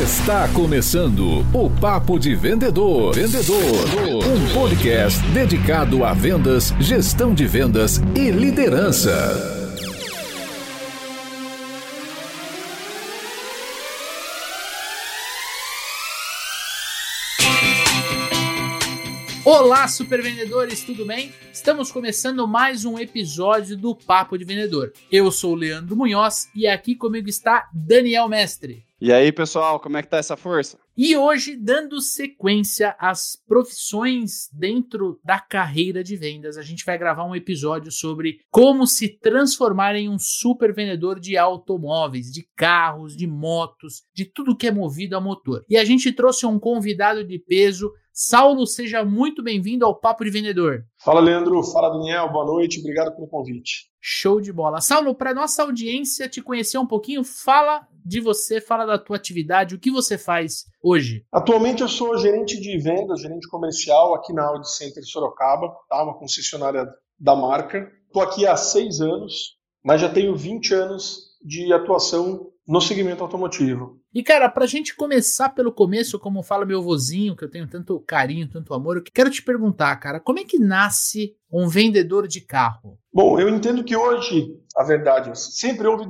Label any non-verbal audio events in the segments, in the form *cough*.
Está começando o Papo de Vendedor. Vendedor. Um podcast dedicado a vendas, gestão de vendas e liderança. Olá, super vendedores, tudo bem? Estamos começando mais um episódio do Papo de Vendedor. Eu sou o Leandro Munhoz e aqui comigo está Daniel Mestre. E aí, pessoal, como é que tá essa força? E hoje, dando sequência às profissões dentro da carreira de vendas, a gente vai gravar um episódio sobre como se transformar em um super vendedor de automóveis, de carros, de motos, de tudo que é movido a motor. E a gente trouxe um convidado de peso. Saulo, seja muito bem-vindo ao Papo de Vendedor. Fala, Leandro. Fala, Daniel. Boa noite. Obrigado pelo convite. Show de bola. Saulo, para nossa audiência te conhecer um pouquinho, fala de você, fala da tua atividade, o que você faz hoje? Atualmente eu sou gerente de vendas, gerente comercial aqui na Audi Center Sorocaba, tá? uma concessionária da marca. Estou aqui há seis anos, mas já tenho 20 anos de atuação no segmento automotivo. E cara, pra gente começar pelo começo, como fala meu vozinho, que eu tenho tanto carinho, tanto amor, eu quero te perguntar, cara, como é que nasce um vendedor de carro? Bom, eu entendo que hoje, a verdade, sempre houve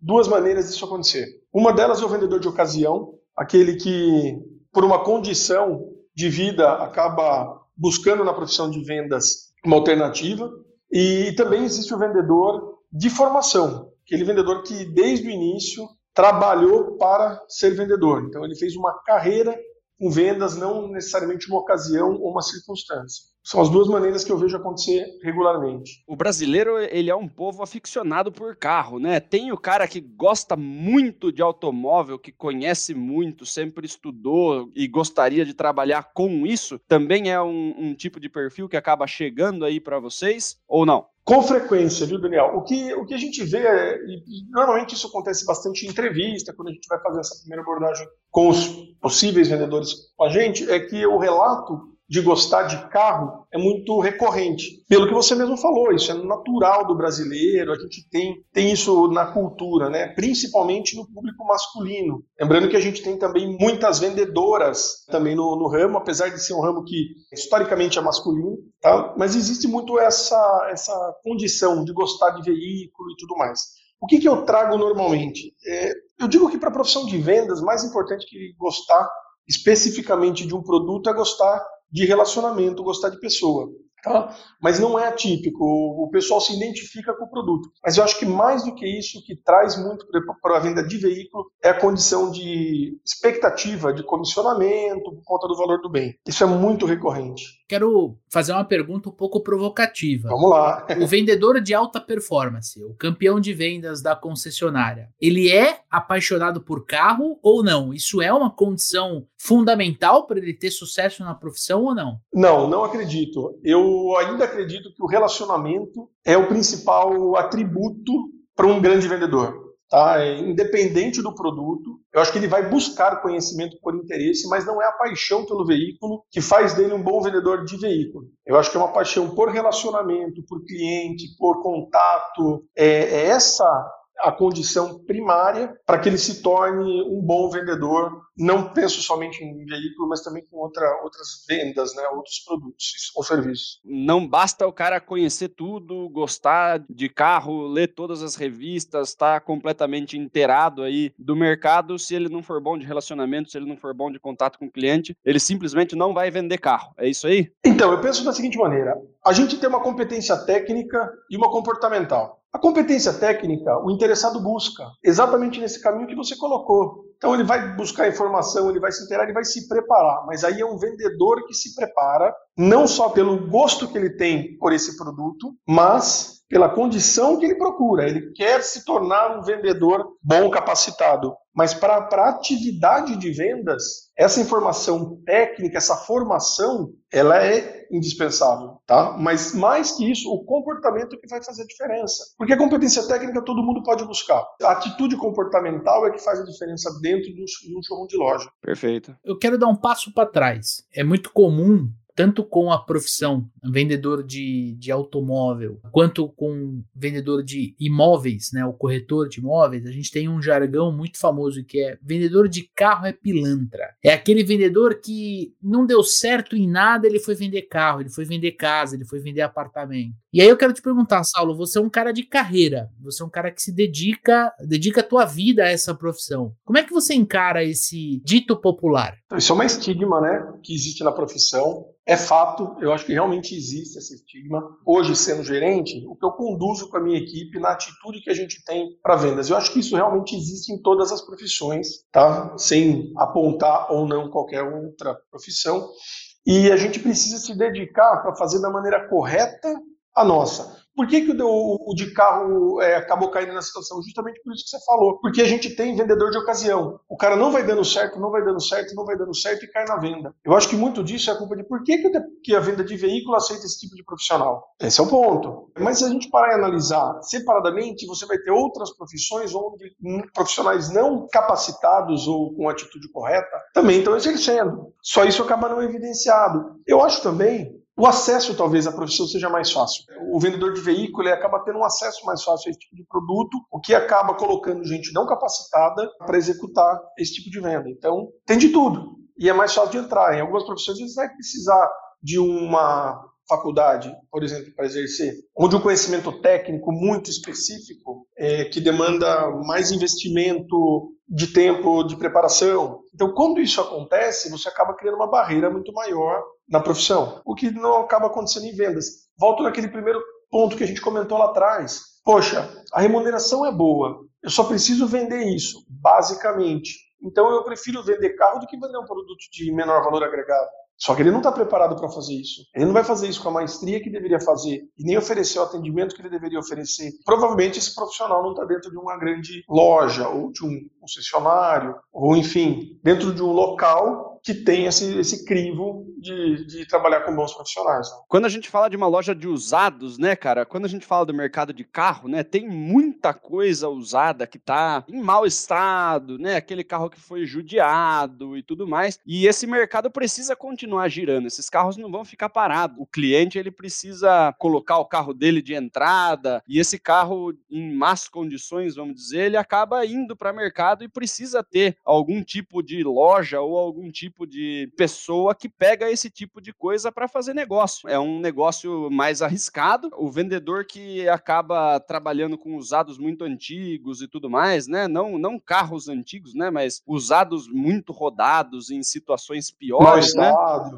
duas maneiras disso acontecer. Uma delas é o vendedor de ocasião, aquele que, por uma condição de vida, acaba buscando na profissão de vendas uma alternativa. E também existe o vendedor de formação, aquele vendedor que desde o início trabalhou para ser vendedor. Então ele fez uma carreira com vendas, não necessariamente uma ocasião ou uma circunstância. São as duas maneiras que eu vejo acontecer regularmente. O brasileiro, ele é um povo aficionado por carro, né? Tem o cara que gosta muito de automóvel, que conhece muito, sempre estudou e gostaria de trabalhar com isso. Também é um, um tipo de perfil que acaba chegando aí para vocês, ou não? Com frequência, viu, Daniel? O que, o que a gente vê, é, e normalmente isso acontece bastante em entrevista, quando a gente vai fazer essa primeira abordagem com os possíveis vendedores com a gente, é que o relato de gostar de carro é muito recorrente. Pelo que você mesmo falou, isso é natural do brasileiro, a gente tem, tem isso na cultura, né? principalmente no público masculino. Lembrando que a gente tem também muitas vendedoras também no, no ramo, apesar de ser um ramo que historicamente é masculino, tá? mas existe muito essa, essa condição de gostar de veículo e tudo mais. O que, que eu trago normalmente? É, eu digo que para a profissão de vendas, mais importante que gostar especificamente de um produto é gostar de relacionamento, gostar de pessoa. Tá? Mas não é atípico, o pessoal se identifica com o produto. Mas eu acho que mais do que isso, o que traz muito para a venda de veículo é a condição de expectativa de comissionamento por conta do valor do bem. Isso é muito recorrente. Quero fazer uma pergunta um pouco provocativa. Vamos lá. o vendedor de alta performance, o campeão de vendas da concessionária, ele é apaixonado por carro ou não? Isso é uma condição fundamental para ele ter sucesso na profissão ou não? Não, não acredito. Eu eu ainda acredito que o relacionamento é o principal atributo para um grande vendedor. Tá? É independente do produto, eu acho que ele vai buscar conhecimento por interesse, mas não é a paixão pelo veículo que faz dele um bom vendedor de veículo. Eu acho que é uma paixão por relacionamento, por cliente, por contato. É, é essa a condição primária para que ele se torne um bom vendedor. Não penso somente em veículo, mas também com outra, outras vendas, né, outros produtos ou serviços. Não basta o cara conhecer tudo, gostar de carro, ler todas as revistas, estar tá completamente inteirado aí do mercado. Se ele não for bom de relacionamento, se ele não for bom de contato com o cliente, ele simplesmente não vai vender carro. É isso aí? Então, eu penso da seguinte maneira: a gente tem uma competência técnica e uma comportamental. A competência técnica, o interessado busca exatamente nesse caminho que você colocou. Então ele vai buscar informação, ele vai se inteirar, ele vai se preparar. Mas aí é um vendedor que se prepara não só pelo gosto que ele tem por esse produto, mas pela condição que ele procura. Ele quer se tornar um vendedor bom, capacitado. Mas para a atividade de vendas, essa informação técnica, essa formação, ela é indispensável, tá? Mas mais que isso, o comportamento que vai fazer a diferença. Porque a competência técnica todo mundo pode buscar. A atitude comportamental é que faz a diferença dentro de um showroom de loja. Perfeito. Eu quero dar um passo para trás. É muito comum tanto com a profissão vendedor de, de automóvel, quanto com vendedor de imóveis, né, o corretor de imóveis, a gente tem um jargão muito famoso que é vendedor de carro é pilantra. É aquele vendedor que não deu certo em nada, ele foi vender carro, ele foi vender casa, ele foi vender apartamento. E aí eu quero te perguntar, Saulo, você é um cara de carreira, você é um cara que se dedica, dedica a tua vida a essa profissão. Como é que você encara esse dito popular? Então, isso é uma estigma, né, que existe na profissão. É fato, eu acho que realmente existe esse estigma. Hoje, sendo gerente, o que eu conduzo com a minha equipe na atitude que a gente tem para vendas. Eu acho que isso realmente existe em todas as profissões, tá? Sem apontar ou não qualquer outra profissão. E a gente precisa se dedicar para fazer da maneira correta a nossa. Por que, que o, o de carro é, acabou caindo na situação? Justamente por isso que você falou. Porque a gente tem vendedor de ocasião. O cara não vai dando certo, não vai dando certo, não vai dando certo e cai na venda. Eu acho que muito disso é a culpa de por que, que, que a venda de veículo aceita esse tipo de profissional. Esse é o ponto. Mas se a gente parar e analisar separadamente, você vai ter outras profissões onde profissionais não capacitados ou com atitude correta também estão exercendo. Só isso acaba não evidenciado. Eu acho também o acesso, talvez, à profissão seja mais fácil. O vendedor de veículo ele acaba tendo um acesso mais fácil a esse tipo de produto, o que acaba colocando gente não capacitada para executar esse tipo de venda. Então, tem de tudo. E é mais fácil de entrar. Em algumas profissões, você vai precisar de uma faculdade, por exemplo, para exercer, onde o conhecimento técnico muito específico, é, que demanda mais investimento de tempo de preparação. Então, quando isso acontece, você acaba criando uma barreira muito maior na profissão, o que não acaba acontecendo em vendas. Volto naquele primeiro ponto que a gente comentou lá atrás. Poxa, a remuneração é boa, eu só preciso vender isso, basicamente. Então eu prefiro vender carro do que vender um produto de menor valor agregado. Só que ele não está preparado para fazer isso. Ele não vai fazer isso com a maestria que deveria fazer e nem oferecer o atendimento que ele deveria oferecer. Provavelmente esse profissional não está dentro de uma grande loja ou de um concessionário ou, enfim, dentro de um local que tem esse, esse crivo de, de trabalhar com bons profissionais. Né? Quando a gente fala de uma loja de usados, né, cara? Quando a gente fala do mercado de carro, né, tem muita coisa usada que tá em mau estado, né? Aquele carro que foi judiado e tudo mais. E esse mercado precisa continuar girando. Esses carros não vão ficar parados. O cliente ele precisa colocar o carro dele de entrada e esse carro em más condições, vamos dizer, ele acaba indo para mercado e precisa ter algum tipo de loja ou algum tipo tipo de pessoa que pega esse tipo de coisa para fazer negócio. É um negócio mais arriscado. O vendedor que acaba trabalhando com usados muito antigos e tudo mais, né? Não, não carros antigos, né? Mas usados muito rodados em situações piores, né?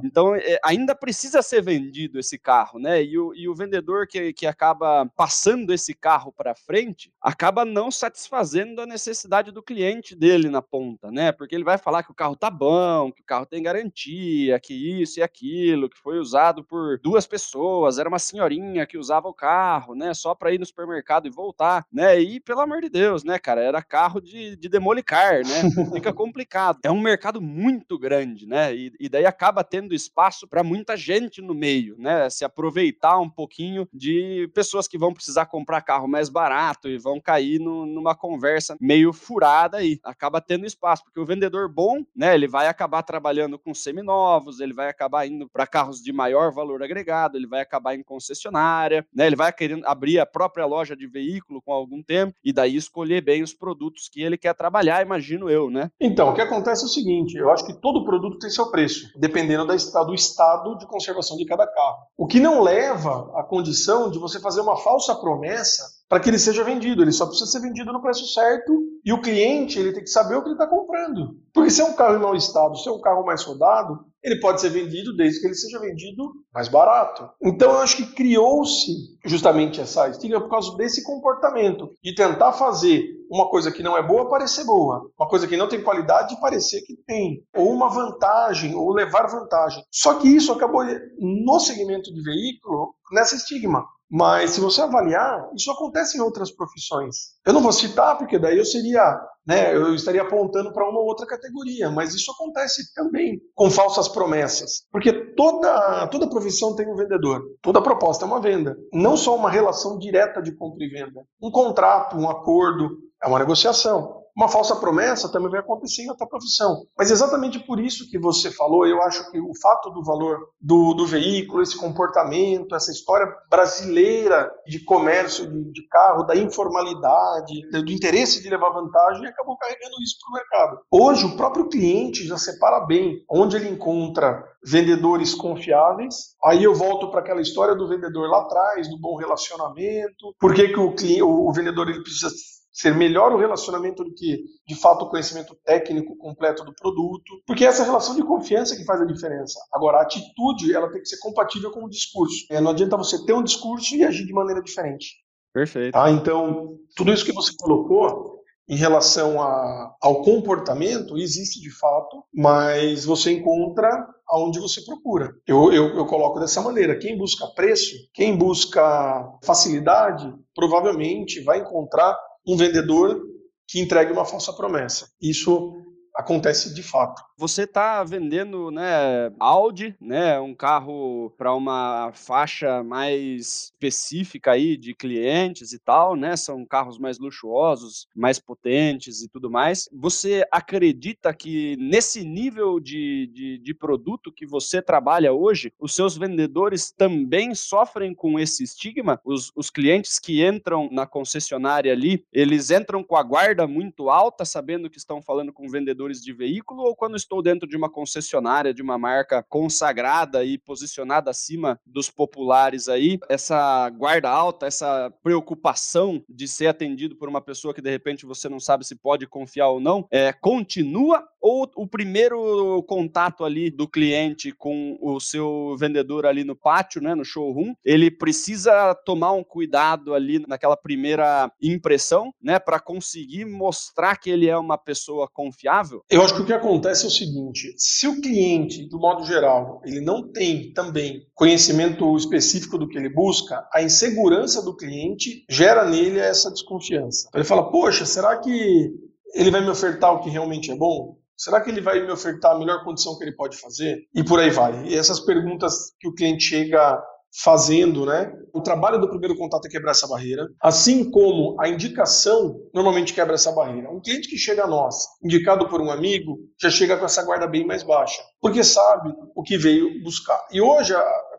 Então é, ainda precisa ser vendido esse carro, né? E o, e o vendedor que, que acaba passando esse carro para frente acaba não satisfazendo a necessidade do cliente dele na ponta, né? Porque ele vai falar que o carro tá bom, o carro tem garantia, que isso e aquilo, que foi usado por duas pessoas, era uma senhorinha que usava o carro, né, só para ir no supermercado e voltar, né? E pelo amor de Deus, né, cara, era carro de, de demolicar, né? Fica *laughs* complicado. É um mercado muito grande, né? E, e daí acaba tendo espaço para muita gente no meio, né? Se aproveitar um pouquinho de pessoas que vão precisar comprar carro mais barato e vão cair no, numa conversa meio furada aí. Acaba tendo espaço, porque o vendedor bom, né, ele vai acabar trabalhando com seminovos, ele vai acabar indo para carros de maior valor agregado, ele vai acabar em concessionária, né? Ele vai querendo abrir a própria loja de veículo com algum tempo e daí escolher bem os produtos que ele quer trabalhar, imagino eu, né? Então, o que acontece é o seguinte, eu acho que todo produto tem seu preço, dependendo do estado de conservação de cada carro. O que não leva à condição de você fazer uma falsa promessa para que ele seja vendido. Ele só precisa ser vendido no preço certo e o cliente ele tem que saber o que ele está comprando. Porque se é um carro em mau estado, se é um carro mais rodado, ele pode ser vendido desde que ele seja vendido mais barato. Então eu acho que criou-se justamente essa estigma por causa desse comportamento de tentar fazer uma coisa que não é boa parecer boa, uma coisa que não tem qualidade parecer que tem, ou uma vantagem, ou levar vantagem. Só que isso acabou no segmento de veículo nessa estigma. Mas se você avaliar, isso acontece em outras profissões. Eu não vou citar, porque daí eu seria, né, eu estaria apontando para uma outra categoria, mas isso acontece também com falsas promessas. Porque toda, toda profissão tem um vendedor, toda proposta é uma venda. Não só uma relação direta de compra e venda. Um contrato, um acordo, é uma negociação. Uma falsa promessa também vai acontecer em outra profissão. Mas exatamente por isso que você falou, eu acho que o fato do valor do, do veículo, esse comportamento, essa história brasileira de comércio de, de carro, da informalidade, do interesse de levar vantagem, acabou carregando isso para o mercado. Hoje, o próprio cliente já separa bem onde ele encontra vendedores confiáveis. Aí eu volto para aquela história do vendedor lá atrás, do bom relacionamento. Por que, que o, o vendedor ele precisa ser melhor o relacionamento do que, de fato, o conhecimento técnico completo do produto, porque é essa relação de confiança que faz a diferença. Agora, a atitude, ela tem que ser compatível com o discurso. É, não adianta você ter um discurso e agir de maneira diferente. Perfeito. Tá? Então, tudo isso que você colocou em relação a, ao comportamento existe de fato, mas você encontra aonde você procura. Eu, eu, eu, coloco dessa maneira: quem busca preço, quem busca facilidade, provavelmente vai encontrar um vendedor que entregue uma falsa promessa. Isso acontece de fato. Você está vendendo, né, Audi, né, um carro para uma faixa mais específica aí de clientes e tal, né? São carros mais luxuosos, mais potentes e tudo mais. Você acredita que nesse nível de, de, de produto que você trabalha hoje, os seus vendedores também sofrem com esse estigma? Os, os clientes que entram na concessionária ali, eles entram com a guarda muito alta, sabendo que estão falando com vendedores de veículo, ou quando estou dentro de uma concessionária, de uma marca consagrada e posicionada acima dos populares aí, essa guarda alta, essa preocupação de ser atendido por uma pessoa que de repente você não sabe se pode confiar ou não, é, continua ou o primeiro contato ali do cliente com o seu vendedor ali no pátio, né, no showroom, ele precisa tomar um cuidado ali naquela primeira impressão, né, para conseguir mostrar que ele é uma pessoa confiável? Eu acho que o que acontece é o seguinte, se o cliente, do modo geral, ele não tem também conhecimento específico do que ele busca, a insegurança do cliente gera nele essa desconfiança. Ele fala: Poxa, será que ele vai me ofertar o que realmente é bom? Será que ele vai me ofertar a melhor condição que ele pode fazer? E por aí vai. E essas perguntas que o cliente chega fazendo, né? O trabalho do primeiro contato é quebrar essa barreira, assim como a indicação normalmente quebra essa barreira. Um cliente que chega a nós, indicado por um amigo, já chega com essa guarda bem mais baixa, porque sabe o que veio buscar. E hoje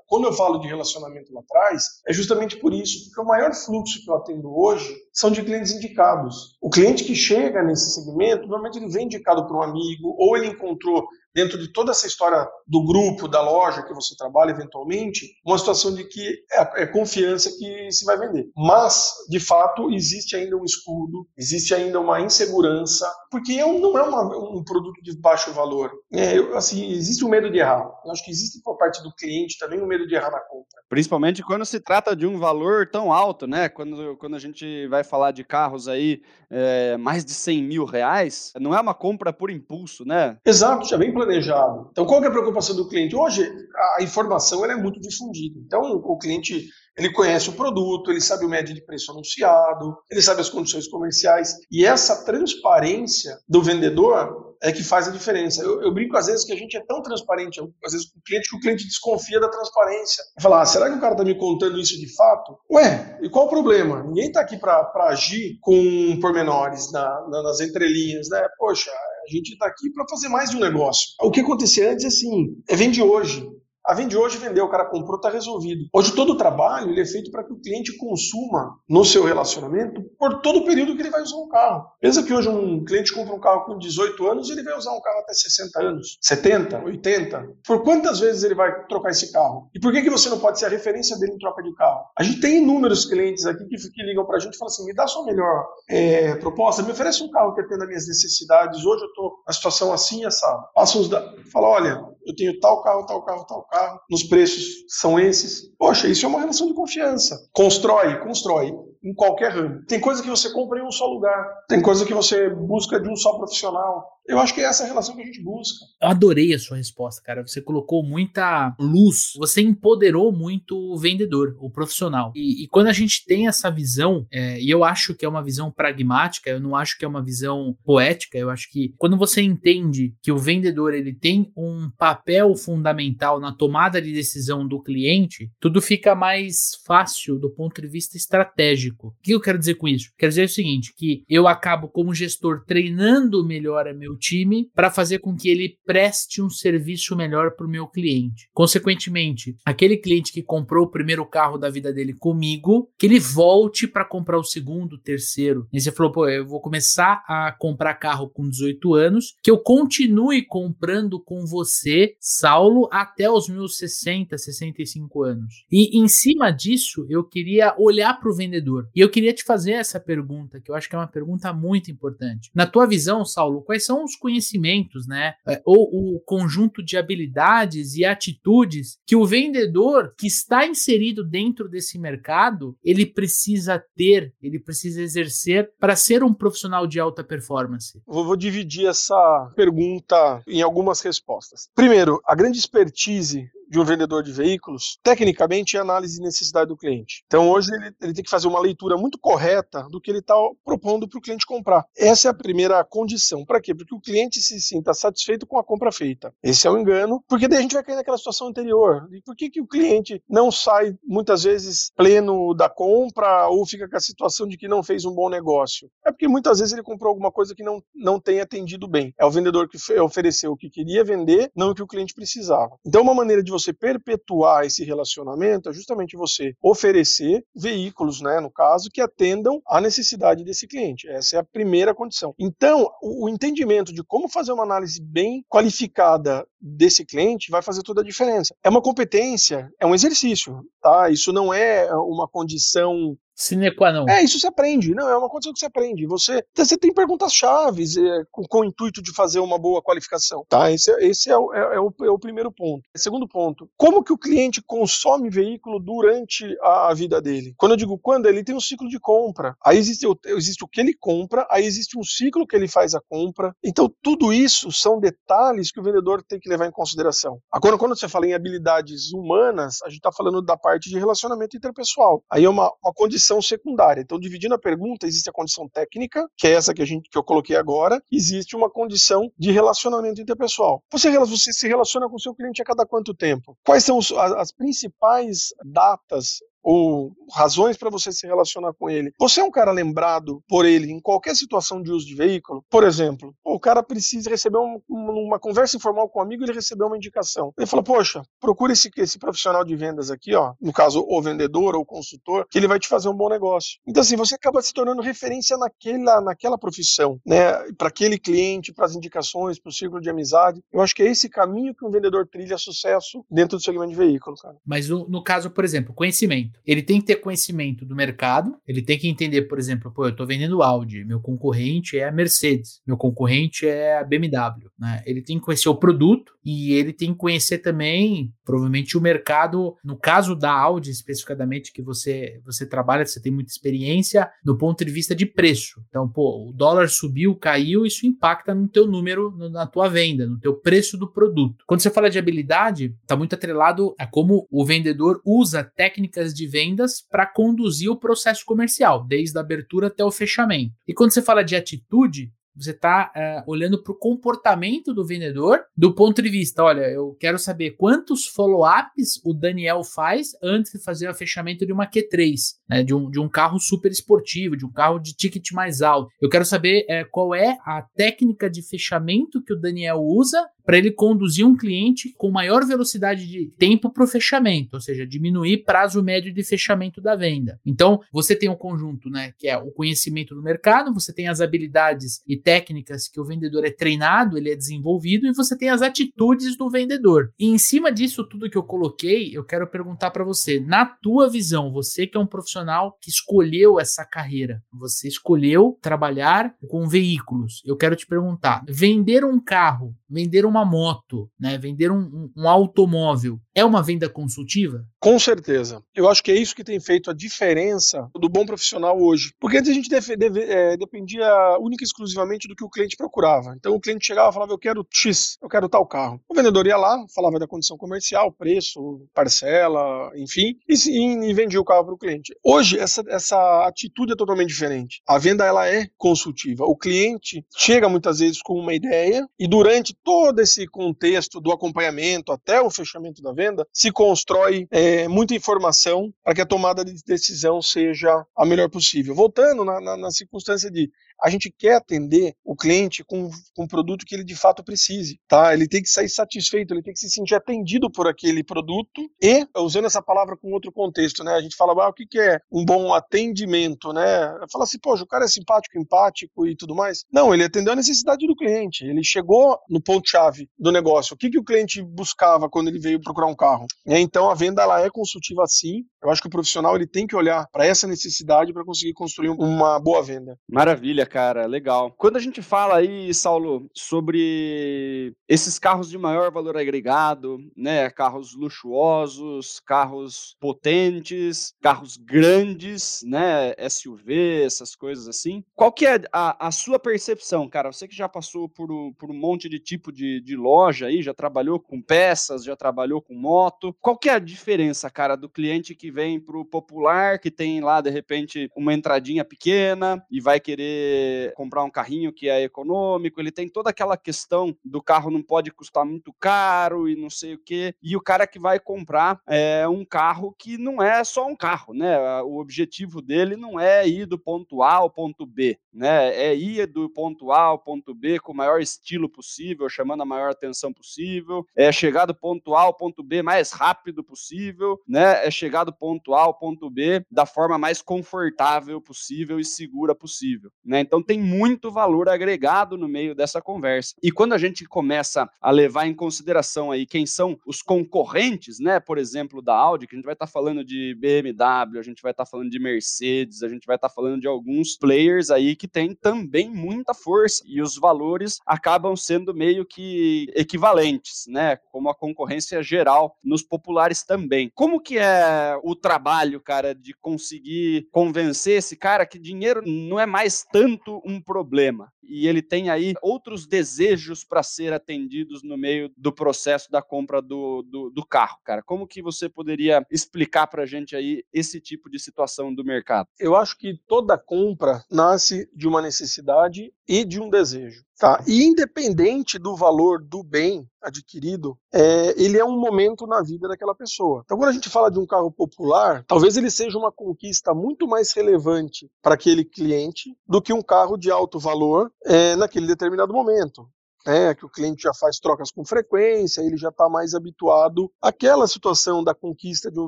quando eu falo de relacionamento lá atrás, é justamente por isso, porque o maior fluxo que eu atendo hoje são de clientes indicados. O cliente que chega nesse segmento, normalmente ele vem indicado por um amigo, ou ele encontrou dentro de toda essa história do grupo, da loja que você trabalha eventualmente, uma situação de que é, é confiança que se vai vender. Mas, de fato, existe ainda um escudo, existe ainda uma insegurança, porque é não é uma, um produto de baixo valor. É, assim, existe o um medo de errar. Eu acho que existe por parte do cliente também o um medo de errar na compra. Principalmente quando se trata de um valor tão alto, né? Quando, quando a gente vai falar de carros aí é, mais de 100 mil reais, não é uma compra por impulso, né? Exato, já vem planejado. Então, qual é a preocupação do cliente? Hoje, a informação é muito difundida. Então, o cliente ele conhece o produto, ele sabe o médio de preço anunciado, ele sabe as condições comerciais. E essa transparência do vendedor é que faz a diferença. Eu, eu, brinco às vezes que a gente é tão transparente, às vezes com o cliente, que o cliente desconfia da transparência. Fala, ah, será que o cara está me contando isso de fato? Ué, e qual o problema? Ninguém está aqui para agir com pormenores na, na, nas entrelinhas, né? Poxa, a gente está aqui para fazer mais de um negócio. O que acontecia antes, assim, é vende hoje. A vende hoje vendeu, o cara comprou, está resolvido. Hoje todo o trabalho ele é feito para que o cliente consuma no seu relacionamento por todo o período que ele vai usar um carro. Pensa que hoje um cliente compra um carro com 18 anos e ele vai usar um carro até 60 anos, 70, 80. Por quantas vezes ele vai trocar esse carro? E por que, que você não pode ser a referência dele em troca de carro? A gente tem inúmeros clientes aqui que, que ligam para a gente e falam assim: me dá sua melhor é, proposta, me oferece um carro que atenda minhas necessidades. Hoje eu estou na situação assim, essa. Passa uns. Da... Fala, olha, eu tenho tal carro, tal carro, tal carro, nos preços são esses. Poxa, isso é uma relação de confiança. Constrói, constrói em qualquer ramo. Tem coisa que você compra em um só lugar, tem coisa que você busca de um só profissional. Eu acho que é essa relação que a gente busca. Eu adorei a sua resposta, cara. Você colocou muita luz, você empoderou muito o vendedor, o profissional. E, e quando a gente tem essa visão, é, e eu acho que é uma visão pragmática, eu não acho que é uma visão poética, eu acho que quando você entende que o vendedor ele tem um papel fundamental na tomada de decisão do cliente, tudo fica mais fácil do ponto de vista estratégico O que eu quero dizer com isso? Quero dizer o seguinte, que eu acabo como gestor treinando melhor meu time para fazer com que ele preste um serviço melhor para o meu cliente. Consequentemente, aquele cliente que comprou o primeiro carro da vida dele comigo, que ele volte para comprar o segundo, o terceiro. E você falou, pô, eu vou começar a comprar carro com 18 anos, que eu continue comprando com você, Saulo, até os meus 60, 65 anos. E em cima disso, eu queria olhar para o vendedor. E eu queria te fazer essa pergunta, que eu acho que é uma pergunta muito importante. Na tua visão, Saulo, quais são os conhecimentos, né? É, ou o conjunto de habilidades e atitudes que o vendedor que está inserido dentro desse mercado, ele precisa ter, ele precisa exercer para ser um profissional de alta performance? Vou dividir essa pergunta em algumas respostas. Primeiro, a grande expertise de um vendedor de veículos, tecnicamente, é análise de necessidade do cliente. Então, hoje, ele, ele tem que fazer uma leitura muito correta do que ele está propondo para o cliente comprar. Essa é a primeira condição. Para quê? Porque o cliente se sinta satisfeito com a compra feita. Esse é o um engano, porque daí a gente vai cair naquela situação anterior. E por que, que o cliente não sai, muitas vezes, pleno da compra ou fica com a situação de que não fez um bom negócio? É porque muitas vezes ele comprou alguma coisa que não, não tem atendido bem. É o vendedor que ofereceu o que queria vender, não o que o cliente precisava. Então, uma maneira de você você perpetuar esse relacionamento é justamente você oferecer veículos, né, no caso, que atendam à necessidade desse cliente. Essa é a primeira condição. Então, o, entendimento de como fazer uma análise bem qualificada desse cliente vai fazer toda a diferença. É uma competência, é um exercício, tá? Isso não é uma condição Sine qua non. É, isso se aprende. Não, é uma coisa que você aprende. Você, você tem perguntas chaves é, com, com, o intuito de fazer uma boa qualificação. Tá? Esse, é, esse é, o, é, é, o, é o primeiro ponto. Segundo ponto, como que o cliente consome veículo durante a, a, vida dele? Quando eu digo quando, ele tem um ciclo de compra. Aí existe o, existe o que ele compra, aí existe um ciclo que ele faz a compra. Então, tudo isso são detalhes que o vendedor tem que levar em consideração. Agora, quando você fala em habilidades humanas, a gente está falando da parte de relacionamento interpessoal. Aí é uma, uma condição condição secundária. Então, dividindo a pergunta, existe a condição técnica, que é essa que a gente que eu coloquei agora, existe uma condição de relacionamento interpessoal. Você, você se relaciona com seu cliente a cada quanto tempo? Quais são as, as principais datas ou razões para você se relacionar com ele. Você é um cara lembrado por ele em qualquer situação de uso de veículo? Por exemplo, o cara precisa receber um, uma conversa informal com um amigo e ele recebeu uma indicação. Ele fala, poxa, procura esse, esse profissional de vendas aqui, ó, no caso, o vendedor ou o consultor, que ele vai te fazer um bom negócio. Então, assim, você acaba se tornando referência naquela, naquela profissão, né, para aquele cliente, para as indicações, para o círculo de amizade. Eu acho que é esse caminho que um vendedor trilha sucesso dentro do segmento de veículo, cara. Mas no, no caso, por exemplo, conhecimento conhecimento. Ele tem que ter conhecimento do mercado, ele tem que entender, por exemplo, pô, eu estou vendendo Audi, meu concorrente é a Mercedes, meu concorrente é a BMW, né? Ele tem que conhecer o produto e ele tem que conhecer também, provavelmente, o mercado, no caso da Audi especificamente, que você, você trabalha, você tem muita experiência, do ponto de vista de preço. Então, pô, o dólar subiu, caiu, isso impacta no teu número, na tua venda, no teu preço do produto. Quando você fala de habilidade, está muito atrelado a como o vendedor usa técnicas de de vendas para conduzir o processo comercial, desde a abertura até o fechamento. E quando você fala de atitude, você está é, olhando para o comportamento do vendedor do ponto de vista, olha, eu quero saber quantos follow-ups o Daniel faz antes de fazer o fechamento de uma Q3, né, de, um, de um carro super esportivo, de um carro de ticket mais alto. Eu quero saber uh, qual é a técnica de fechamento que o Daniel usa para ele conduzir um cliente com maior velocidade de tempo para o fechamento, ou seja, diminuir prazo médio de fechamento da venda. Então, você tem um conjunto, né, que é o conhecimento do mercado, você tem as habilidades e técnicas que o vendedor é treinado, ele é desenvolvido, e você tem as atitudes do vendedor. E em cima disso tudo que eu coloquei, eu quero perguntar para você, na tua visão, você que é um profissional que escolheu essa carreira, você escolheu trabalhar com veículos. Eu quero te perguntar, vender um carro, vender uma moto, né, vender um, um, um automóvel, é uma venda consultiva? Com certeza. Eu acho que é isso que tem feito a diferença do bom profissional hoje. Porque antes a gente deve, deve, é, dependia única e exclusivamente do que o cliente procurava. Então o cliente chegava e falava: Eu quero X, eu quero tal carro. O vendedor ia lá, falava da condição comercial, preço, parcela, enfim, e, e vendia o carro para o cliente. Hoje, essa, essa atitude é totalmente diferente. A venda ela é consultiva. O cliente chega muitas vezes com uma ideia e durante todo esse contexto do acompanhamento até o fechamento da venda, se constrói é, muita informação para que a tomada de decisão seja a melhor possível. Voltando na, na, na circunstância de a gente quer atender o cliente com, com produto que ele de fato precise, tá? Ele tem que sair satisfeito, ele tem que se sentir atendido por aquele produto e, usando essa palavra com outro contexto, né? A gente fala, ah, o que, que é um bom atendimento, né? Fala assim, poxa, o cara é simpático, empático e tudo mais. Não, ele atendeu a necessidade do cliente, ele chegou no ponto-chave do negócio. O que, que o cliente buscava quando ele veio procurar um carro? E, então, a venda, ela é consultiva sim. Eu acho que o profissional, ele tem que olhar para essa necessidade para conseguir construir uma boa venda. Maravilha, cara, legal. Quando a gente fala aí, Saulo, sobre esses carros de maior valor agregado, né, carros luxuosos, carros potentes, carros grandes, né, SUV, essas coisas assim. Qual que é a, a sua percepção, cara? Você que já passou por, por um monte de tipo de, de loja aí, já trabalhou com peças, já trabalhou com moto. Qual que é a diferença, cara, do cliente que vem pro popular, que tem lá, de repente, uma entradinha pequena e vai querer comprar um carrinho que é econômico, ele tem toda aquela questão do carro não pode custar muito caro e não sei o quê, e o cara que vai comprar é um carro que não é só um carro, né? O objetivo dele não é ir do ponto A ao ponto B, né? É ir do ponto A ao ponto B com o maior estilo possível, chamando a maior atenção possível, é chegar do ponto A ao ponto B mais rápido possível, né? É chegar do ponto A ao ponto B da forma mais confortável possível e segura possível, né? Então tem muito valor agregado no meio dessa conversa. E quando a gente começa a levar em consideração aí quem são os concorrentes, né? Por exemplo, da Audi, que a gente vai estar tá falando de BMW, a gente vai estar tá falando de Mercedes, a gente vai estar tá falando de alguns players aí que tem também muita força e os valores acabam sendo meio que equivalentes, né? Como a concorrência geral nos populares também. Como que é o trabalho, cara, de conseguir convencer esse cara que dinheiro não é mais tanto um problema e ele tem aí outros desejos para ser atendidos no meio do processo da compra do, do, do carro, cara. Como que você poderia explicar para a gente aí esse tipo de situação do mercado? Eu acho que toda compra nasce de uma necessidade e de um desejo. Tá? E independente do valor do bem adquirido, é, ele é um momento na vida daquela pessoa. Então, quando a gente fala de um carro popular, talvez ele seja uma conquista muito mais relevante para aquele cliente do que um carro de alto valor é, naquele determinado momento. É, que o cliente já faz trocas com frequência, ele já está mais habituado àquela situação da conquista de um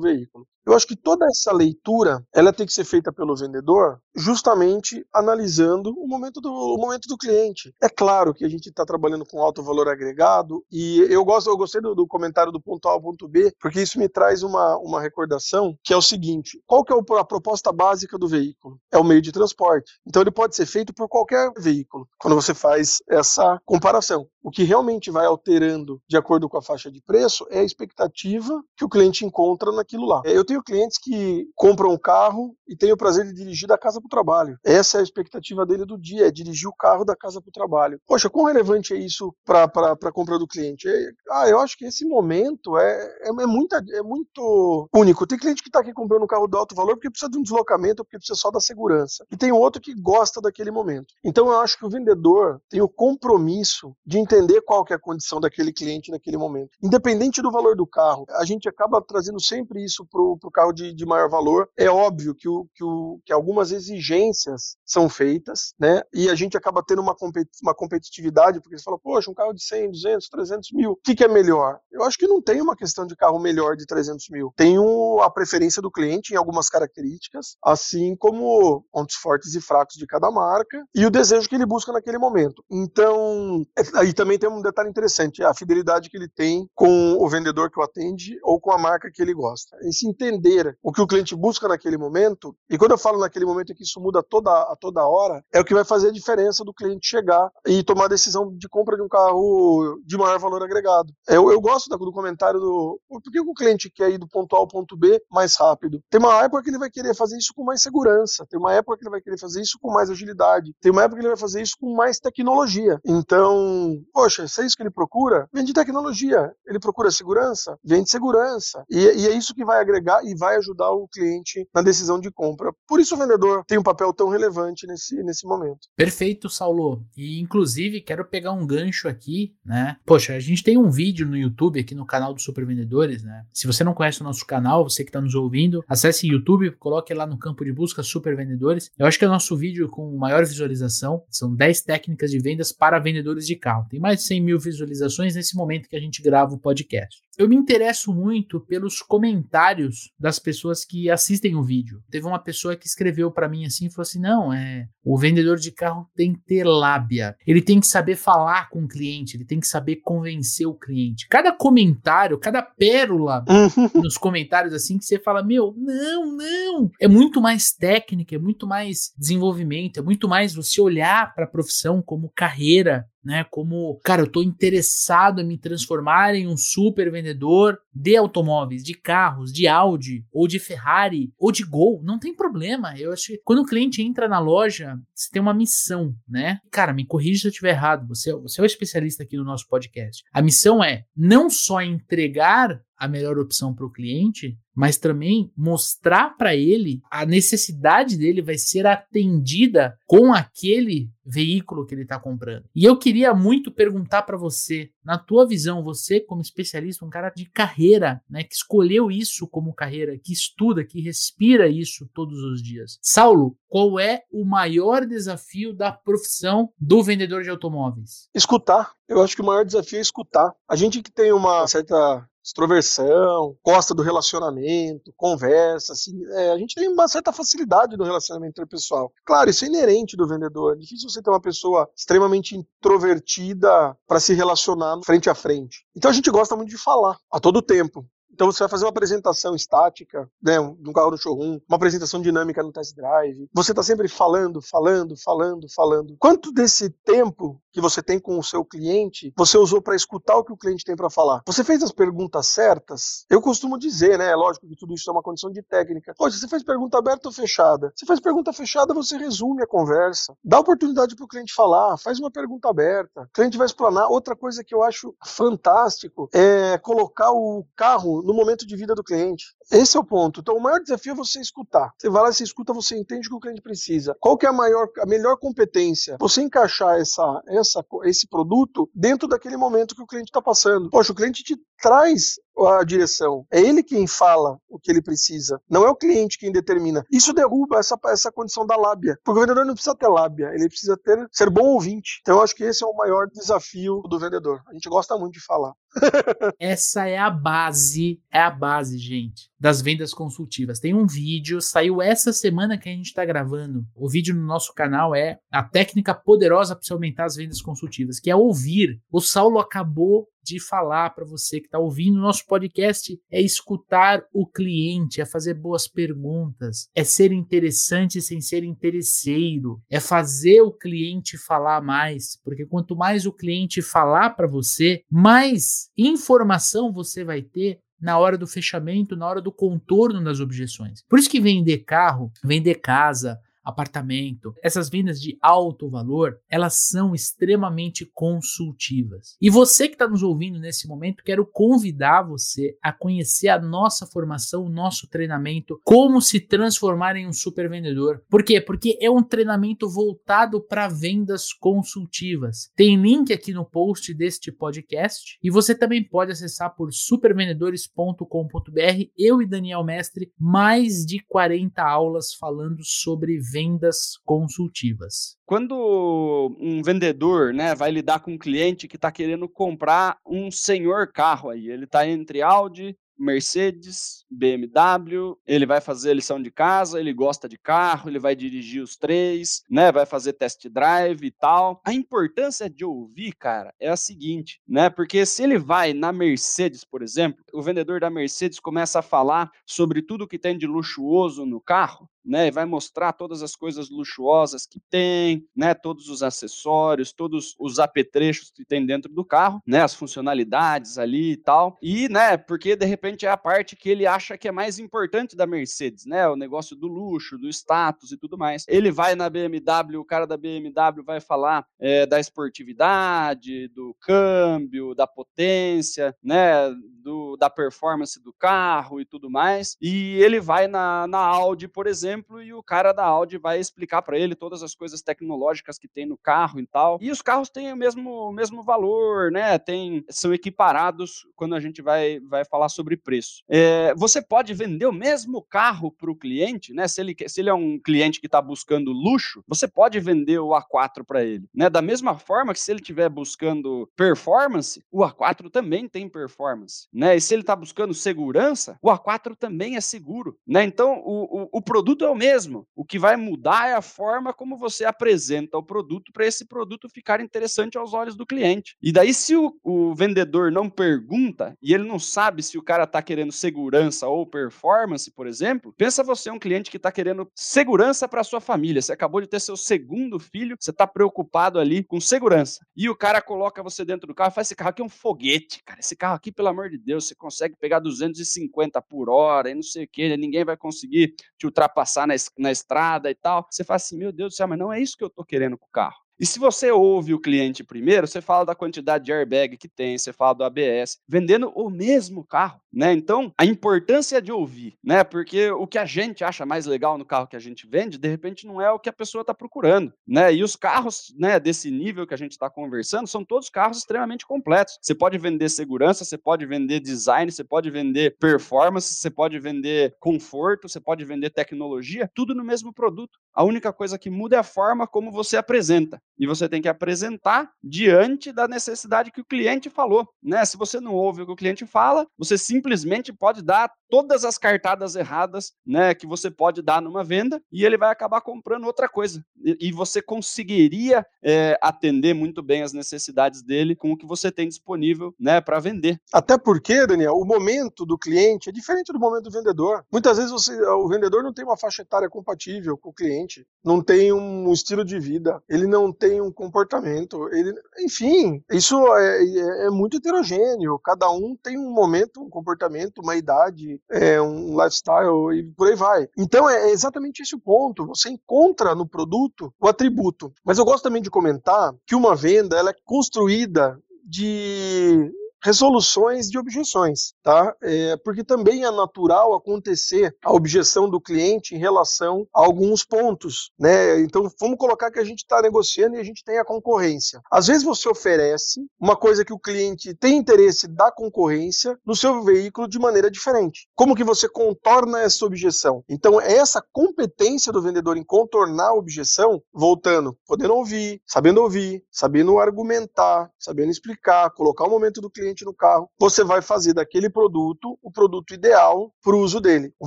veículo. Eu acho que toda essa leitura ela tem que ser feita pelo vendedor, justamente analisando o momento do, o momento do cliente. É claro que a gente está trabalhando com alto valor agregado e eu gosto, eu gostei do, do, comentário do ponto A ao ponto B, porque isso me traz uma, uma recordação que é o seguinte: qual que é a proposta básica do veículo? É o meio de transporte. Então ele pode ser feito por qualquer veículo. Quando você faz essa comparação, o que realmente vai alterando de acordo com a faixa de preço é a expectativa que o cliente encontra naquilo lá. Eu tenho tenho clientes que compram um carro e têm o prazer de dirigir da casa para o trabalho. Essa é a expectativa dele do dia, é dirigir o carro da casa para o trabalho. Poxa, quão relevante é isso para a compra do cliente? É, ah, eu acho que esse momento é, é, é, muita, é muito único. Tem cliente que está aqui comprando um carro de alto valor porque precisa de um deslocamento, porque precisa só da segurança. E tem outro que gosta daquele momento. Então eu acho que o vendedor tem o compromisso de entender qual que é a condição daquele cliente naquele momento. Independente do valor do carro, a gente acaba trazendo sempre isso para o carro de, de, maior valor. É óbvio que, o, que, o, que algumas exigências são feitas, né? E a gente acaba tendo uma, uma competitividade, porque você fala, poxa, um carro de 100, 200, 300 mil, o que, que é melhor? Eu acho que não tem uma questão de carro melhor de 300 mil. Tem a preferência do cliente em algumas características, assim como pontos fortes e fracos de cada marca e o desejo que ele busca naquele momento. Então, é, aí também tem um detalhe interessante, a fidelidade que ele tem com o vendedor que o atende ou com a marca que ele gosta. Esse entender entender o que o cliente busca naquele momento, e quando eu falo naquele momento é que isso muda toda, a toda hora, é o que vai fazer a diferença do cliente chegar e tomar a decisão de compra de um carro de maior valor agregado. Eu, eu gosto do comentário do por que o cliente quer ir do ponto A ao ponto B mais rápido? Tem uma época que ele vai querer fazer isso com mais segurança, tem uma época que ele vai querer fazer isso com mais agilidade, tem uma época que ele vai fazer isso com mais tecnologia. Então, poxa, se é isso que ele procura, vende tecnologia. Ele procura segurança, vende segurança. E, e é isso que vai agregar e vai ajudar o cliente na decisão de compra. Por isso o vendedor tem um papel tão relevante nesse, nesse momento. Perfeito, Saulo. E inclusive quero pegar um gancho aqui, né? Poxa, a gente tem um vídeo no YouTube aqui no canal dos Super Vendedores, né? Se você não conhece o nosso canal, você que está nos ouvindo, acesse YouTube, coloque lá no campo de busca Super Vendedores. Eu acho que é o nosso vídeo com maior visualização. São 10 técnicas de vendas para vendedores de carro. Tem mais de 100 mil visualizações nesse momento que a gente grava o podcast. Eu me interesso muito pelos comentários das pessoas que assistem o vídeo. Teve uma pessoa que escreveu para mim assim, falou assim: "Não, é, o vendedor de carro tem que ter lábia. Ele tem que saber falar com o cliente, ele tem que saber convencer o cliente". Cada comentário, cada pérola uhum. nos comentários assim que você fala: "Meu, não, não". É muito mais técnica, é muito mais desenvolvimento, é muito mais você olhar para a profissão como carreira, né? Como, cara, eu tô interessado em me transformar em um super vendedor de automóveis, de carros, de Audi, ou de Ferrari, ou de Gol, não tem problema. Eu acho que quando o cliente entra na loja, você tem uma missão, né? Cara, me corrija se eu estiver errado, você, você é o especialista aqui no nosso podcast. A missão é não só entregar a melhor opção para o cliente, mas também mostrar para ele a necessidade dele vai ser atendida com aquele veículo que ele está comprando. E eu queria muito perguntar para você, na tua visão, você como especialista, um cara de carreira, né, que escolheu isso como carreira, que estuda, que respira isso todos os dias. Saulo, qual é o maior desafio da profissão do vendedor de automóveis? Escutar. Eu acho que o maior desafio é escutar. A gente que tem uma certa extroversão, gosta do relacionamento, conversa, assim, é, a gente tem uma certa facilidade no relacionamento interpessoal. Claro, isso é inerente do vendedor. É difícil você ter uma pessoa extremamente introvertida para se relacionar frente a frente. Então a gente gosta muito de falar a todo tempo. Então você vai fazer uma apresentação estática, né, um carro no showroom, uma apresentação dinâmica no test drive. Você está sempre falando, falando, falando, falando. Quanto desse tempo que você tem com o seu cliente, você usou para escutar o que o cliente tem para falar? Você fez as perguntas certas? Eu costumo dizer, né, é lógico que tudo isso é uma condição de técnica. Poxa, você fez pergunta aberta ou fechada? Se faz pergunta fechada, você resume a conversa. Dá oportunidade para o cliente falar, faz uma pergunta aberta. O cliente vai explanar. Outra coisa que eu acho fantástico é colocar o carro no momento de vida do cliente. Esse é o ponto. Então, o maior desafio é você escutar. Você vai lá, você escuta, você entende o que o cliente precisa. Qual que é a maior, a melhor competência? Você encaixar essa, essa, esse produto dentro daquele momento que o cliente está passando. Poxa, o cliente te traz a direção. É ele quem fala o que ele precisa. Não é o cliente quem determina. Isso derruba essa, essa condição da lábia. Porque o vendedor não precisa ter lábia, ele precisa ter ser bom ouvinte. Então eu acho que esse é o maior desafio do vendedor. A gente gosta muito de falar. *laughs* essa é a base, é a base, gente, das vendas consultivas. Tem um vídeo, saiu essa semana que a gente está gravando. O vídeo no nosso canal é a técnica poderosa para você aumentar as vendas consultivas, que é ouvir. O Saulo acabou de falar para você que está ouvindo nosso podcast é escutar o cliente, é fazer boas perguntas, é ser interessante sem ser interesseiro, é fazer o cliente falar mais, porque quanto mais o cliente falar para você, mais informação você vai ter na hora do fechamento, na hora do contorno das objeções. Por isso que vender carro, vender casa, apartamento, essas vendas de alto valor, elas são extremamente consultivas. E você que está nos ouvindo nesse momento, quero convidar você a conhecer a nossa formação, o nosso treinamento, como se transformar em um super vendedor. Por quê? Porque é um treinamento voltado para vendas consultivas. Tem link aqui no post deste podcast e você também pode acessar por supervendedores.com.br. Eu e Daniel Mestre, mais de 40 aulas falando sobre vendas vendas consultivas. Quando um vendedor né, vai lidar com um cliente que está querendo comprar um senhor carro aí, ele está entre Audi, Mercedes, BMW, ele vai fazer lição de casa, ele gosta de carro, ele vai dirigir os três, né? Vai fazer test drive e tal. A importância de ouvir, cara, é a seguinte, né? Porque se ele vai na Mercedes, por exemplo, o vendedor da Mercedes começa a falar sobre tudo que tem de luxuoso no carro, né? E vai mostrar todas as coisas luxuosas que tem, né? Todos os acessórios, todos os apetrechos que tem dentro do carro, né? As funcionalidades ali e tal. E, né? Porque de repente é a parte que ele acha que é mais importante da Mercedes, né? O negócio do luxo, do status e tudo mais. Ele vai na BMW, o cara da BMW vai falar é, da esportividade, do câmbio, da potência, né? Do, da performance do carro e tudo mais. E ele vai na, na Audi, por exemplo, e o cara da Audi vai explicar para ele todas as coisas tecnológicas que tem no carro e tal. E os carros têm o mesmo, o mesmo valor, né? Tem, são equiparados quando a gente vai, vai falar sobre preço. É, você pode vender o mesmo carro para o cliente, né? Se ele, se ele é um cliente que está buscando luxo, você pode vender o A4 para ele, né? Da mesma forma que se ele estiver buscando performance, o A4 também tem performance, né? E se ele está buscando segurança, o A4 também é seguro, né? Então o, o, o produto é o mesmo. O que vai mudar é a forma como você apresenta o produto para esse produto ficar interessante aos olhos do cliente. E daí, se o, o vendedor não pergunta e ele não sabe se o cara está querendo segurança ou performance, por exemplo, pensa você um cliente que está querendo segurança para sua família. Você acabou de ter seu segundo filho, você está preocupado ali com segurança. E o cara coloca você dentro do carro, faz esse carro aqui é um foguete, cara. Esse carro aqui, pelo amor de Deus, você consegue pegar 250 por hora e não sei o que, ninguém vai conseguir te ultrapassar na, na estrada e tal. Você fala assim, meu Deus do céu, mas não é isso que eu tô querendo com o carro. E se você ouve o cliente primeiro, você fala da quantidade de airbag que tem, você fala do ABS, vendendo o mesmo carro, né? Então, a importância de ouvir, né? Porque o que a gente acha mais legal no carro que a gente vende, de repente não é o que a pessoa está procurando, né? E os carros, né, desse nível que a gente está conversando, são todos carros extremamente completos. Você pode vender segurança, você pode vender design, você pode vender performance, você pode vender conforto, você pode vender tecnologia, tudo no mesmo produto. A única coisa que muda é a forma como você apresenta e você tem que apresentar diante da necessidade que o cliente falou, né? Se você não ouve o que o cliente fala, você simplesmente pode dar todas as cartadas erradas, né, que você pode dar numa venda e ele vai acabar comprando outra coisa. E, e você conseguiria é, atender muito bem as necessidades dele com o que você tem disponível, né, para vender. Até porque, Daniel, o momento do cliente é diferente do momento do vendedor. Muitas vezes você, o vendedor não tem uma faixa etária compatível com o cliente, não tem um estilo de vida, ele não tem tem um comportamento, ele, enfim, isso é, é, é, muito heterogêneo. Cada um tem um momento, um comportamento, uma idade, é, um lifestyle e por aí vai. Então é exatamente esse o ponto. Você encontra no produto o atributo. Mas eu gosto também de comentar que uma venda ela é construída de resoluções de objeções, tá? É, porque também é natural acontecer a objeção do cliente em relação a alguns pontos, né? Então vamos colocar que a gente está negociando e a gente tem a concorrência. Às vezes você oferece uma coisa que o cliente tem interesse da concorrência no seu veículo de maneira diferente. Como que você contorna essa objeção? Então essa competência do vendedor em contornar a objeção, voltando, podendo ouvir, sabendo ouvir, sabendo argumentar, sabendo explicar, colocar o momento do cliente no carro, você vai fazer daquele produto o produto ideal para o uso dele. O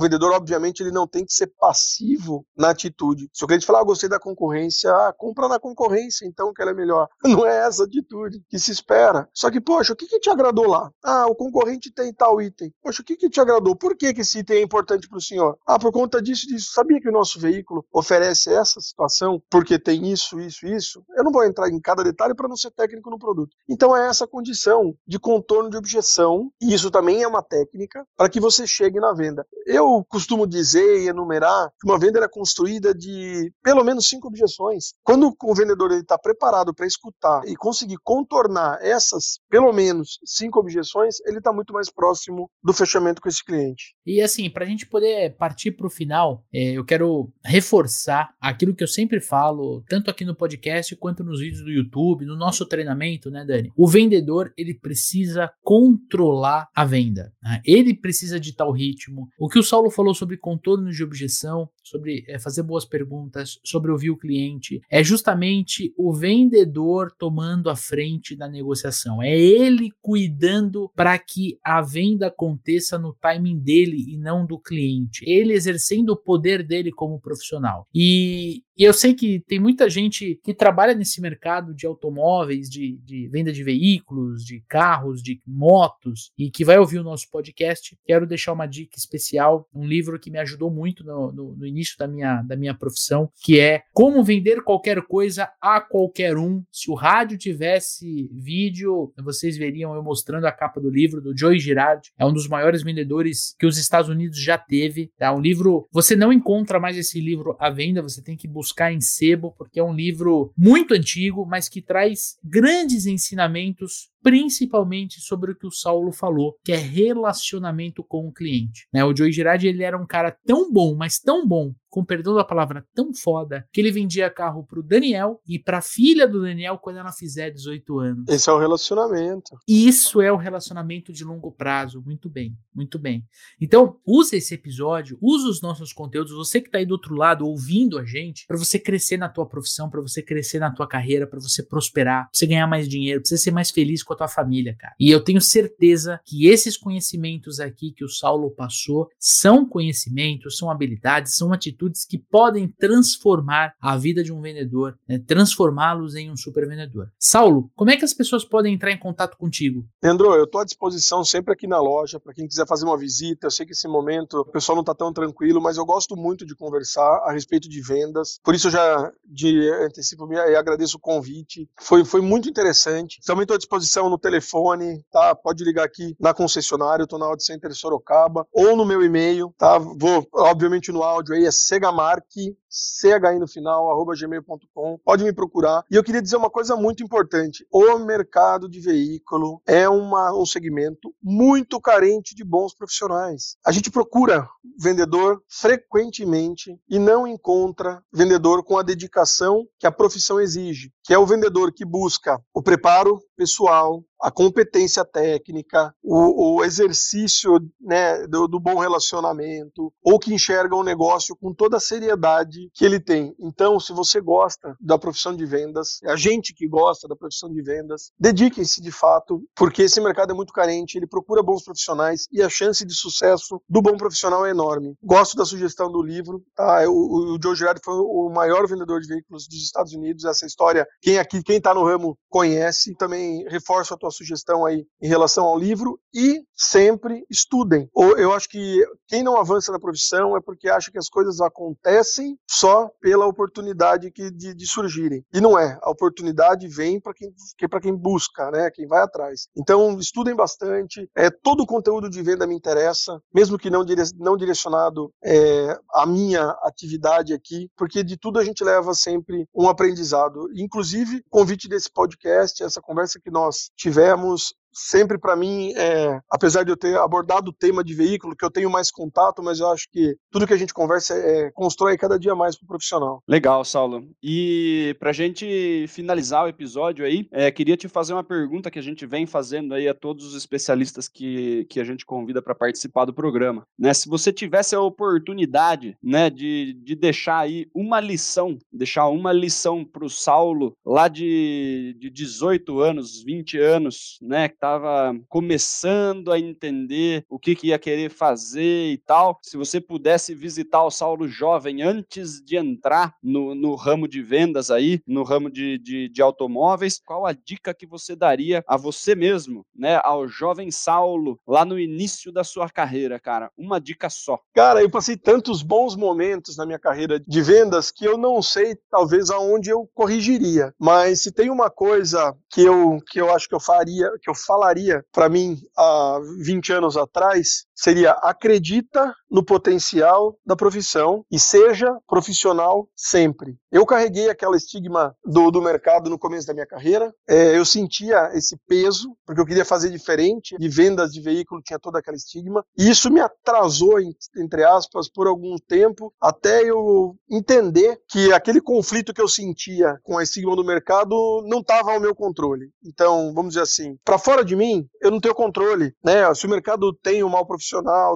vendedor, obviamente, ele não tem que ser passivo na atitude. Se o cliente falar, ah, gostei da concorrência, ah, compra na concorrência, então que ela é melhor. *laughs* Não é essa atitude que se espera. Só que, poxa, o que, que te agradou lá? Ah, o concorrente tem tal item. Poxa, o que, que te agradou? Por que, que esse item é importante para o senhor? Ah, por conta disso, disso. Sabia que o nosso veículo oferece essa situação porque tem isso, isso, isso? Eu não vou entrar em cada detalhe para não ser técnico no produto. Então é essa condição de contorno de objeção, e isso também é uma técnica, para que você chegue na venda. Eu costumo dizer e enumerar que uma venda é construída de pelo menos cinco objeções. Quando o vendedor está preparado para escutar e conseguir contornar essas pelo menos cinco objeções, ele está muito mais próximo do fechamento com esse cliente. E assim, para a gente poder partir para o final, é, eu quero reforçar aquilo que eu sempre falo, tanto aqui no podcast quanto nos vídeos do YouTube, no nosso treinamento, né, Dani? O vendedor ele precisa precisa controlar a venda. Né? Ele precisa ditar o ritmo. O que o Saulo falou sobre contorno de objeção, sobre é, fazer boas perguntas, sobre ouvir o cliente, é justamente o vendedor tomando a frente da negociação. É ele cuidando para que a venda aconteça no timing dele e não do cliente. Ele exercendo o poder dele como profissional. E E eu sei que tem muita gente que trabalha nesse mercado de automóveis, de, de venda de veículos, de carros, de motos, e que vai ouvir o nosso podcast. Quero deixar uma dica especial, um livro que me ajudou muito no, no, no início da minha, da minha profissão, que é Como Vender Qualquer Coisa a Qualquer Um. Se o rádio tivesse vídeo, vocês veriam eu mostrando a capa do livro do Joey Girard. É um dos maiores vendedores que os Estados Unidos já teve. Tá? Um livro. Você não encontra mais esse livro à venda, você tem que buscar em sebo, porque é um livro muito antigo, mas que traz grandes ensinamentos principalmente sobre o que o Saulo falou, que é relacionamento com o cliente. Né? O Joey Girardi ele era um cara tão bom, mas tão bom, com perdão da palavra, tão foda, que ele vendia carro pro Daniel e pra filha do Daniel quando ela fizer 18 anos. Esse é o relacionamento. Isso é o relacionamento de longo prazo. Muito bem, muito bem. Então, use esse episódio, use os nossos conteúdos, você que tá aí do outro lado ouvindo a gente, para você crescer na tua profissão, para você crescer na tua carreira, para você prosperar, pra você ganhar mais dinheiro, pra você ser mais feliz com a tua família, cara. E eu tenho certeza que esses conhecimentos aqui que o Saulo passou são conhecimentos, são habilidades, são atitudes que podem transformar a vida de um vendedor, né? transformá-los em um super vendedor. Saulo, como é que as pessoas podem entrar em contato contigo? Leandro, eu estou à disposição sempre aqui na loja para quem quiser fazer uma visita. Eu sei que esse momento o pessoal não está tão tranquilo, mas eu gosto muito de conversar a respeito de vendas. Por isso eu já de antecipo me agradeço o convite. Foi, foi muito interessante. Também estou à disposição no telefone, tá? Pode ligar aqui na concessionária, eu tô na Audio Center Sorocaba, ou no meu e-mail, tá? Vou, obviamente, no áudio aí, é segamarque, CHI no final, arroba gmail.com. Pode me procurar. E eu queria dizer uma coisa muito importante. O mercado de veículo é uma, um segmento muito carente de bons profissionais. A gente procura vendedor frequentemente e não encontra vendedor com a dedicação que a profissão exige, que é o vendedor que busca o preparo pessoal, a competência técnica, o, o exercício né, do, do, bom relacionamento, ou que enxerga o negócio com toda a seriedade que ele tem. Então, se você gosta da profissão de vendas, a gente que gosta da profissão de vendas, dediquem-se de fato, porque esse mercado é muito carente, ele procura bons profissionais e a chance de sucesso do bom profissional é enorme. Gosto da sugestão do livro, tá? O, o Joe Girardi foi o maior vendedor de veículos dos Estados Unidos, essa história, quem aqui, quem está no ramo conhece, também reforço a tua sugestão aí em relação ao livro e sempre estudem. Ou eu acho que quem não avança na profissão é porque acha que as coisas acontecem só pela oportunidade que, de, de surgirem. E não é. A oportunidade vem para quem, que para quem busca, né? Quem vai atrás. Então estudem bastante. É todo o conteúdo de venda me interessa, mesmo que não, dire, não direcionado é, à minha atividade aqui, porque de tudo a gente leva sempre um aprendizado. Inclusive, convite desse podcast, essa conversa que nós tivemos tivemos sempre para mim, é, apesar de eu ter abordado o tema de veículo, que eu tenho mais contato, mas eu acho que tudo que a gente conversa é, constrói cada dia mais para o profissional. Legal, Saulo. E para a gente finalizar o episódio aí, é, queria te fazer uma pergunta que a gente vem fazendo aí a todos os especialistas que, que a gente convida para participar do programa. Né? Se você tivesse a oportunidade né, de, de deixar aí uma lição, deixar uma lição para o Saulo lá de, de 18 anos, 20 anos, né, estava começando a entender o que, que ia querer fazer e tal, se você pudesse visitar o Saulo jovem antes de entrar no, no ramo de vendas aí, no ramo de, de, de automóveis, qual a dica que você daria a você mesmo, né, ao jovem Saulo, lá no início da sua carreira, cara? Uma dica só. Cara, eu passei tantos bons momentos na minha carreira de vendas que eu não sei, talvez, aonde eu corrigiria. Mas se tem uma coisa que eu, que eu acho que eu faria, que eu falaria para mim há 20 anos atrás seria acredita no potencial da profissão e seja profissional sempre. Eu carreguei aquela estigma do, do mercado no começo da minha carreira. É, eu sentia esse peso, porque eu queria fazer diferente. De vendas de veículo tinha toda aquela estigma. E isso me atrasou, entre aspas, por algum tempo, até eu entender que aquele conflito que eu sentia com a estigma do mercado não estava ao meu controle. Então, vamos dizer assim, para fora de mim, eu não tenho controle. Né? Se o mercado tem um mal profissional,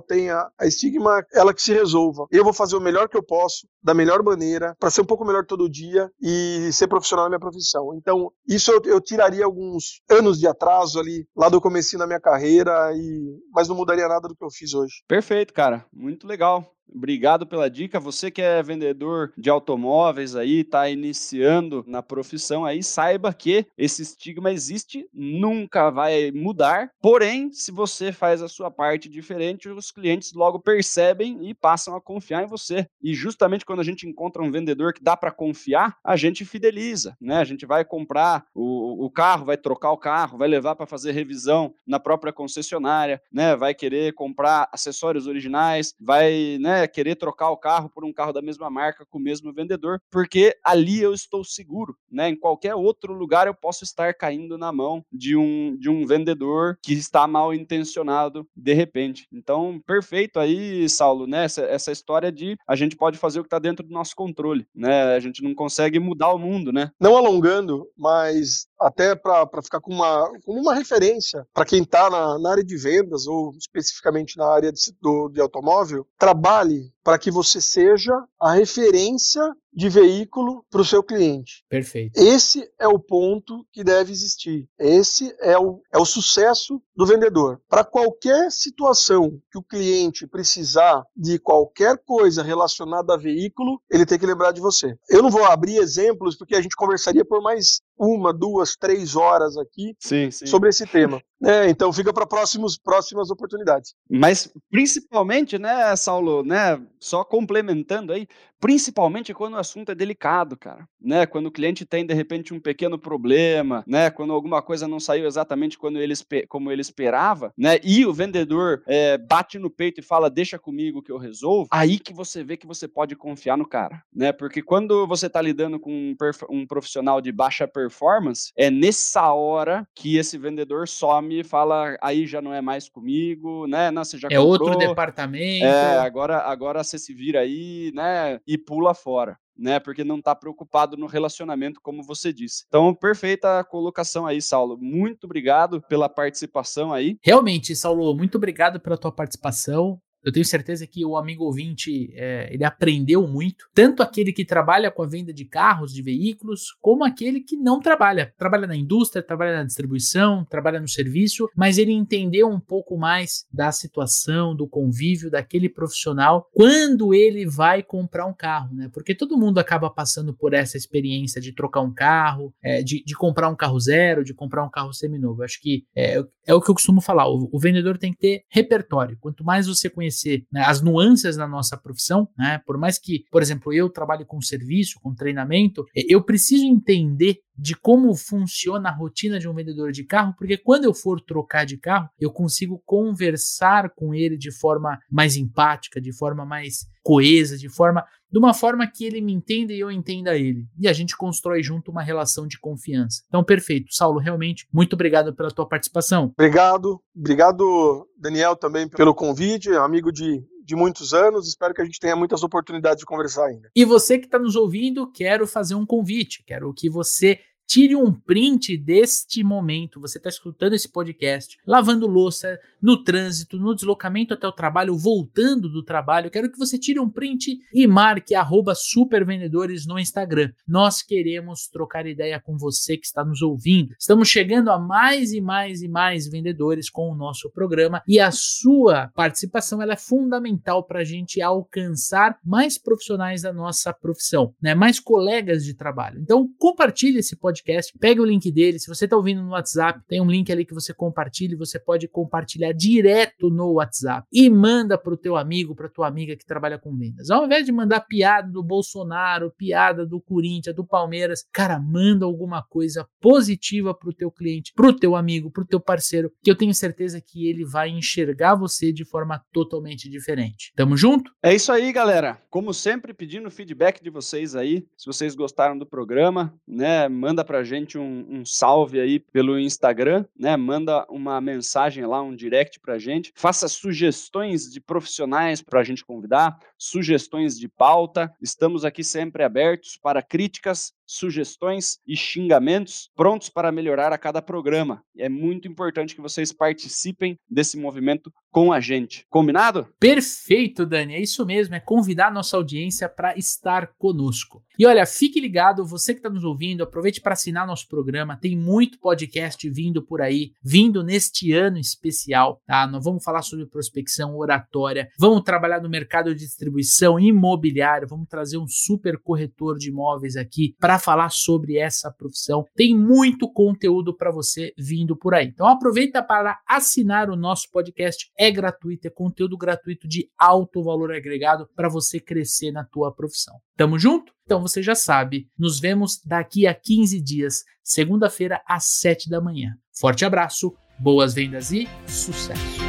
tem a, a estigma, ela que se resolva. Eu vou fazer o melhor que eu posso, da melhor maneira, para ser um pouco melhor todo dia e ser profissional na minha profissão. Então, isso eu, eu tiraria alguns anos de atraso ali, lá do começo da minha carreira, e mas não mudaria nada do que eu fiz hoje. Perfeito, cara. Muito legal. Obrigado pela dica. Você que é vendedor de automóveis aí, está iniciando na profissão aí, saiba que esse estigma existe, nunca vai mudar. Porém, se você faz a sua parte diferente, os clientes logo percebem e passam a confiar em você. E justamente quando a gente encontra um vendedor que dá para confiar, a gente fideliza, né? A gente vai comprar o, o carro, vai trocar o carro, vai levar para fazer revisão na própria concessionária, né? Vai querer comprar acessórios originais, vai, né, querer trocar o carro por um carro da mesma marca com o mesmo vendedor, porque ali eu estou seguro, né? Em qualquer outro lugar eu posso estar caindo na mão de um de um vendedor que está mal intencionado de repente. Então, perfeito aí, Saulo, né? Essa, essa história de a gente pode fazer o que está dentro do nosso controle, né? A gente não consegue mudar o mundo, né? Não alongando, mas até para ficar com uma, como uma referência para quem está na, na, área de vendas ou especificamente na área de, do, de automóvel, trabalhe para que você seja a referência de veículo para o seu cliente. Perfeito. Esse é o ponto que deve existir. Esse é o, é o sucesso do vendedor. Para qualquer situação que o cliente precisar de qualquer coisa relacionada a veículo, ele tem que lembrar de você. Eu não vou abrir exemplos porque a gente conversaria por mais uma, duas, três horas aqui sim, sim. sobre esse tema. É, então fica para próximas oportunidades. Mas principalmente, né, Saulo, né, só complementando aí, principalmente quando o assunto é delicado, cara, né, quando o cliente tem de repente um pequeno problema, né, quando alguma coisa não saiu exatamente quando ele, como ele esperava, né, e o vendedor é, bate no peito e fala, deixa comigo que eu resolvo, aí que você vê que você pode confiar no cara, né, porque quando você está lidando com um, um profissional de baixa performance, é nessa hora que esse vendedor some e fala, aí já não é mais comigo, né, não, você já É comprou, outro departamento. É, agora, agora você se vira aí, né, e pula fora. Né, porque não está preocupado no relacionamento, como você disse. Então, perfeita colocação aí, Saulo. Muito obrigado pela participação aí. Realmente, Saulo, muito obrigado pela tua participação. Eu tenho certeza que o amigo ouvinte é, ele aprendeu muito, tanto aquele que trabalha com a venda de carros, de veículos, como aquele que não trabalha. Trabalha na indústria, trabalha na distribuição, trabalha no serviço, mas ele entendeu um pouco mais da situação, do convívio daquele profissional quando ele vai comprar um carro, né? Porque todo mundo acaba passando por essa experiência de trocar um carro, é, de, de, comprar um carro zero, de comprar um carro seminovo. Acho que é, é o que eu costumo falar. O, o vendedor tem que ter repertório. Quanto mais você conhecer conhecer né, as nuances da nossa profissão, né? Por mais que, por exemplo, eu trabalhe com serviço, com treinamento, eu preciso entender de como funciona a rotina de um vendedor de carro, porque quando eu for trocar de carro, eu consigo conversar com ele de forma mais empática, de forma mais coesa, de forma de uma forma que ele me entenda e eu entenda ele. E a gente constrói junto uma relação de confiança. Então, perfeito. Saulo, realmente, muito obrigado pela tua participação. Obrigado. Obrigado, Daniel, também pelo convite, amigo de de muitos anos. Espero que a gente tenha muitas oportunidades de conversar ainda. E você que está nos ouvindo, quero fazer um convite. Quero que você Tire um print deste momento. Você está escutando esse podcast, lavando louça, no trânsito, no deslocamento até o trabalho, voltando do trabalho. Quero que você tire um print e marque supervendedores no Instagram. Nós queremos trocar ideia com você que está nos ouvindo. Estamos chegando a mais e mais e mais vendedores com o nosso programa e a sua participação é fundamental para a gente alcançar mais profissionais da nossa profissão, né? mais colegas de trabalho. Então, compartilhe esse podcast podcast, pega o link dele. Se você está ouvindo no WhatsApp, tem um link ali que você compartilha, você pode compartilhar direto no WhatsApp e manda para o teu amigo, para tua amiga que trabalha com vendas. Ao invés de mandar piada do Bolsonaro, piada do Corinthians, do Palmeiras, cara, manda alguma coisa positiva para o teu cliente, para o teu amigo, para o teu parceiro, que eu tenho certeza que ele vai enxergar você de forma totalmente diferente. Tamo junto? É isso aí, galera. Como sempre, pedindo feedback de vocês aí, se vocês gostaram do programa, né, manda manda para a gente um, um, salve aí pelo Instagram, né? Manda uma mensagem lá, um direct para a gente. Faça sugestões de profissionais para a gente convidar, sugestões de pauta. Estamos aqui sempre abertos para críticas sugestões e xingamentos prontos para melhorar a cada programa. É muito importante que vocês participem desse movimento com a gente. Combinado? Perfeito, Dani. É isso mesmo. É convidar a nossa audiência para estar conosco. E olha, fique ligado, você que está nos ouvindo, aproveite para assinar nosso programa. Tem muito podcast vindo por aí, vindo neste ano especial. Tá? Nós vamos falar sobre prospecção oratória, vamos trabalhar no mercado de distribuição imobiliário, vamos trazer um super corretor de imóveis aqui para falar sobre essa profissão. Tem muito conteúdo para você vindo por aí. Então aproveita para assinar o nosso podcast é gratuito, é conteúdo gratuito de alto valor agregado para você crescer na tua profissão. Tamo junto? Então você já sabe, nos vemos daqui a 15 dias, segunda-feira às 7 da manhã. Forte abraço, boas vendas e sucesso!